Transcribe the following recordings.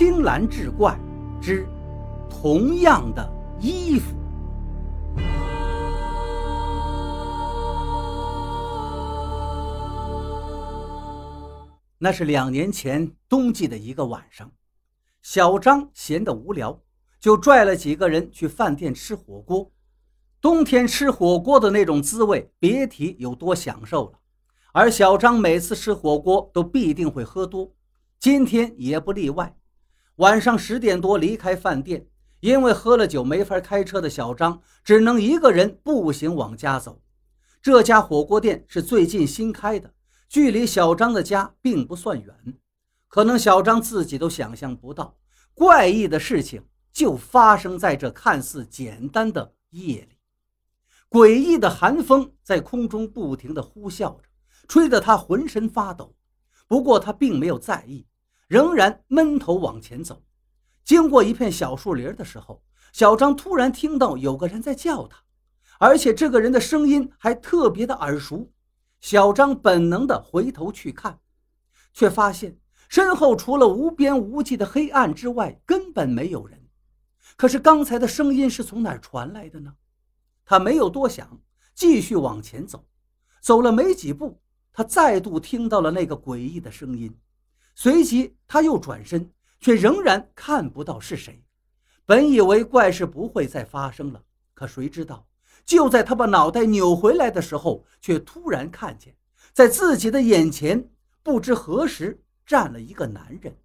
青蓝志怪之同样的衣服。那是两年前冬季的一个晚上，小张闲得无聊，就拽了几个人去饭店吃火锅。冬天吃火锅的那种滋味，别提有多享受了。而小张每次吃火锅都必定会喝多，今天也不例外。晚上十点多离开饭店，因为喝了酒没法开车的小张，只能一个人步行往家走。这家火锅店是最近新开的。距离小张的家并不算远，可能小张自己都想象不到，怪异的事情就发生在这看似简单的夜里。诡异的寒风在空中不停地呼啸着，吹得他浑身发抖。不过他并没有在意，仍然闷头往前走。经过一片小树林的时候，小张突然听到有个人在叫他，而且这个人的声音还特别的耳熟。小张本能地回头去看，却发现身后除了无边无际的黑暗之外，根本没有人。可是刚才的声音是从哪传来的呢？他没有多想，继续往前走。走了没几步，他再度听到了那个诡异的声音。随即他又转身，却仍然看不到是谁。本以为怪事不会再发生了，可谁知道？就在他把脑袋扭回来的时候，却突然看见，在自己的眼前，不知何时站了一个男人。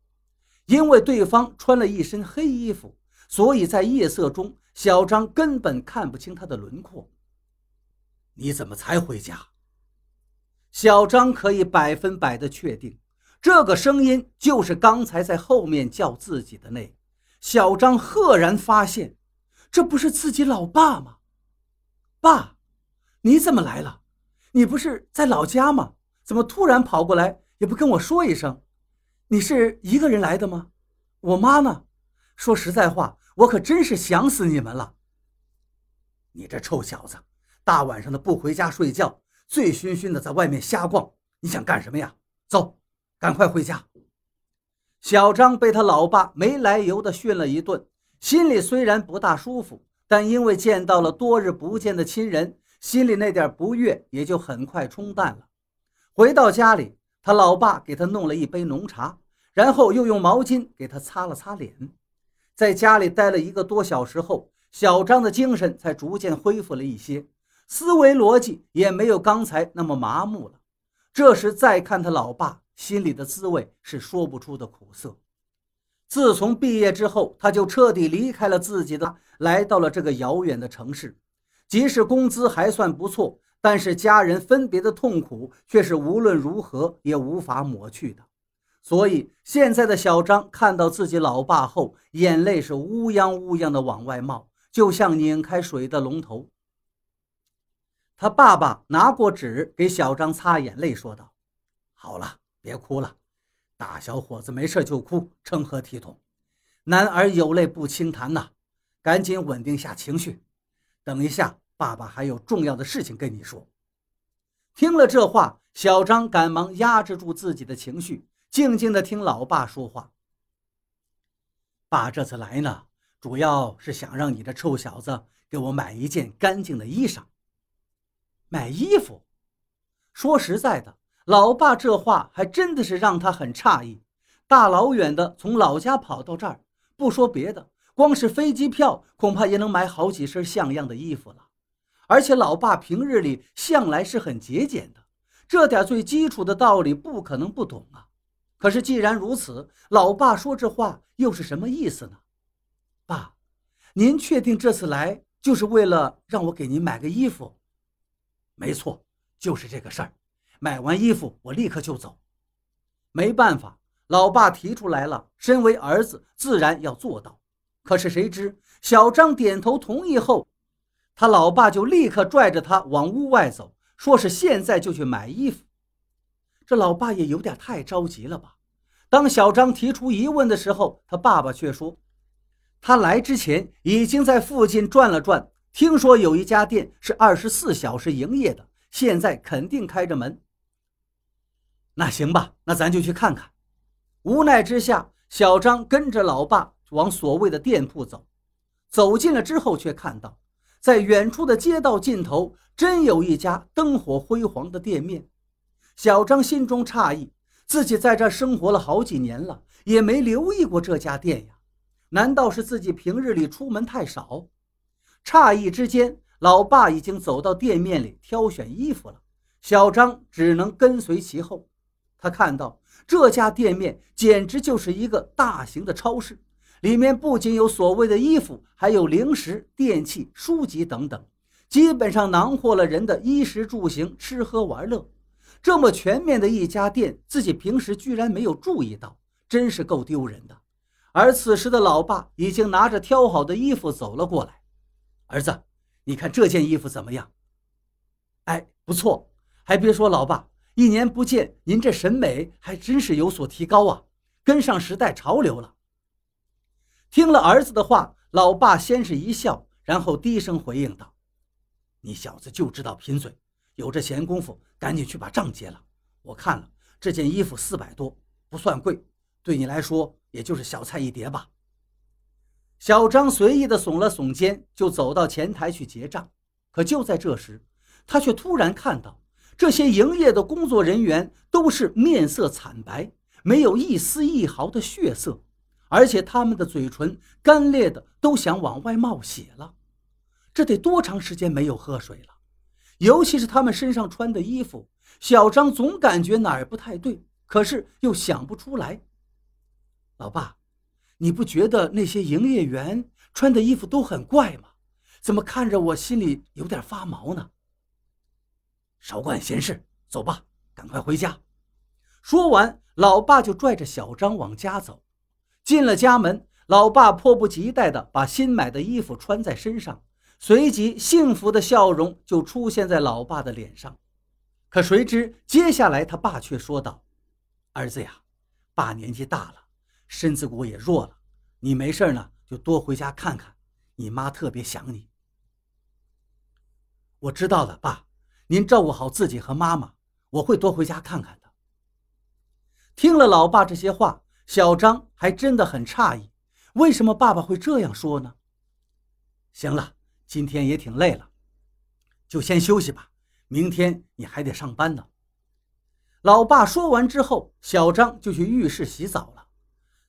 因为对方穿了一身黑衣服，所以在夜色中，小张根本看不清他的轮廓。你怎么才回家？小张可以百分百的确定，这个声音就是刚才在后面叫自己的那。小张赫然发现，这不是自己老爸吗？爸，你怎么来了？你不是在老家吗？怎么突然跑过来，也不跟我说一声？你是一个人来的吗？我妈呢？说实在话，我可真是想死你们了。你这臭小子，大晚上的不回家睡觉，醉醺醺的在外面瞎逛，你想干什么呀？走，赶快回家。小张被他老爸没来由的训了一顿，心里虽然不大舒服。但因为见到了多日不见的亲人，心里那点不悦也就很快冲淡了。回到家里，他老爸给他弄了一杯浓茶，然后又用毛巾给他擦了擦脸。在家里待了一个多小时后，小张的精神才逐渐恢复了一些，思维逻辑也没有刚才那么麻木了。这时再看他老爸，心里的滋味是说不出的苦涩。自从毕业之后，他就彻底离开了自己的，来到了这个遥远的城市。即使工资还算不错，但是家人分别的痛苦却是无论如何也无法抹去的。所以，现在的小张看到自己老爸后，眼泪是乌泱乌泱的往外冒，就像拧开水的龙头。他爸爸拿过纸给小张擦眼泪，说道：“好了，别哭了。”大小伙子没事就哭，成何体统？男儿有泪不轻弹呐！赶紧稳定下情绪，等一下，爸爸还有重要的事情跟你说。听了这话，小张赶忙压制住自己的情绪，静静的听老爸说话。爸这次来呢，主要是想让你这臭小子给我买一件干净的衣裳。买衣服？说实在的。老爸这话还真的是让他很诧异，大老远的从老家跑到这儿，不说别的，光是飞机票恐怕也能买好几身像样的衣服了。而且老爸平日里向来是很节俭的，这点最基础的道理不可能不懂啊。可是既然如此，老爸说这话又是什么意思呢？爸，您确定这次来就是为了让我给您买个衣服？没错，就是这个事儿。买完衣服，我立刻就走。没办法，老爸提出来了，身为儿子，自然要做到。可是谁知小张点头同意后，他老爸就立刻拽着他往屋外走，说是现在就去买衣服。这老爸也有点太着急了吧？当小张提出疑问的时候，他爸爸却说，他来之前已经在附近转了转，听说有一家店是二十四小时营业的，现在肯定开着门。那行吧，那咱就去看看。无奈之下，小张跟着老爸往所谓的店铺走。走进了之后，却看到在远处的街道尽头，真有一家灯火辉煌的店面。小张心中诧异，自己在这生活了好几年了，也没留意过这家店呀。难道是自己平日里出门太少？诧异之间，老爸已经走到店面里挑选衣服了。小张只能跟随其后。他看到这家店面简直就是一个大型的超市，里面不仅有所谓的衣服，还有零食、电器、书籍等等，基本上囊括了人的衣食住行、吃喝玩乐。这么全面的一家店，自己平时居然没有注意到，真是够丢人的。而此时的老爸已经拿着挑好的衣服走了过来。儿子，你看这件衣服怎么样？哎，不错。还别说，老爸，一年不见，您这审美还真是有所提高啊，跟上时代潮流了。听了儿子的话，老爸先是一笑，然后低声回应道：“你小子就知道贫嘴，有这闲工夫，赶紧去把账结了。我看了这件衣服四百多，不算贵，对你来说。”也就是小菜一碟吧。小张随意的耸了耸肩，就走到前台去结账。可就在这时，他却突然看到这些营业的工作人员都是面色惨白，没有一丝一毫的血色，而且他们的嘴唇干裂的都想往外冒血了。这得多长时间没有喝水了？尤其是他们身上穿的衣服，小张总感觉哪儿不太对，可是又想不出来。老爸，你不觉得那些营业员穿的衣服都很怪吗？怎么看着我心里有点发毛呢？少管闲事，走吧，赶快回家。说完，老爸就拽着小张往家走。进了家门，老爸迫不及待地把新买的衣服穿在身上，随即幸福的笑容就出现在老爸的脸上。可谁知，接下来他爸却说道：“儿子呀，爸年纪大了。”身子骨也弱了，你没事呢，就多回家看看，你妈特别想你。我知道了，爸，您照顾好自己和妈妈，我会多回家看看的。听了老爸这些话，小张还真的很诧异，为什么爸爸会这样说呢？行了，今天也挺累了，就先休息吧，明天你还得上班呢。老爸说完之后，小张就去浴室洗澡了。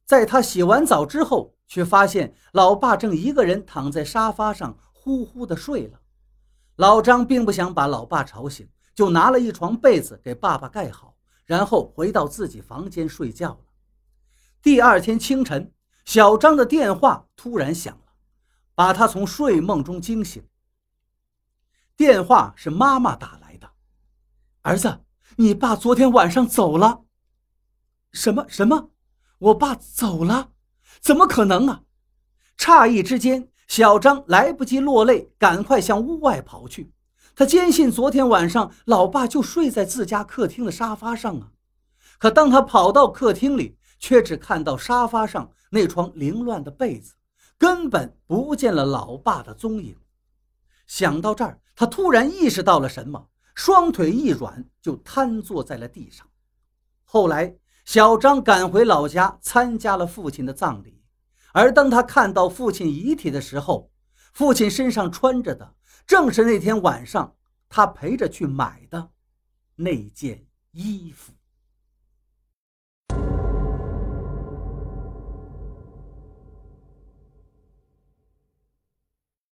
在他洗完澡之后，却发现老爸正一个人躺在沙发上呼呼的睡了。老张并不想把老爸吵醒，就拿了一床被子给爸爸盖好，然后回到自己房间睡觉了。第二天清晨，小张的电话突然响了，把他从睡梦中惊醒。电话是妈妈打来的：“儿子，你爸昨天晚上走了。”“什么什么？”我爸走了，怎么可能啊！诧异之间，小张来不及落泪，赶快向屋外跑去。他坚信昨天晚上老爸就睡在自家客厅的沙发上啊！可当他跑到客厅里，却只看到沙发上那床凌乱的被子，根本不见了老爸的踪影。想到这儿，他突然意识到了什么，双腿一软，就瘫坐在了地上。后来。小张赶回老家参加了父亲的葬礼，而当他看到父亲遗体的时候，父亲身上穿着的正是那天晚上他陪着去买的那件衣服。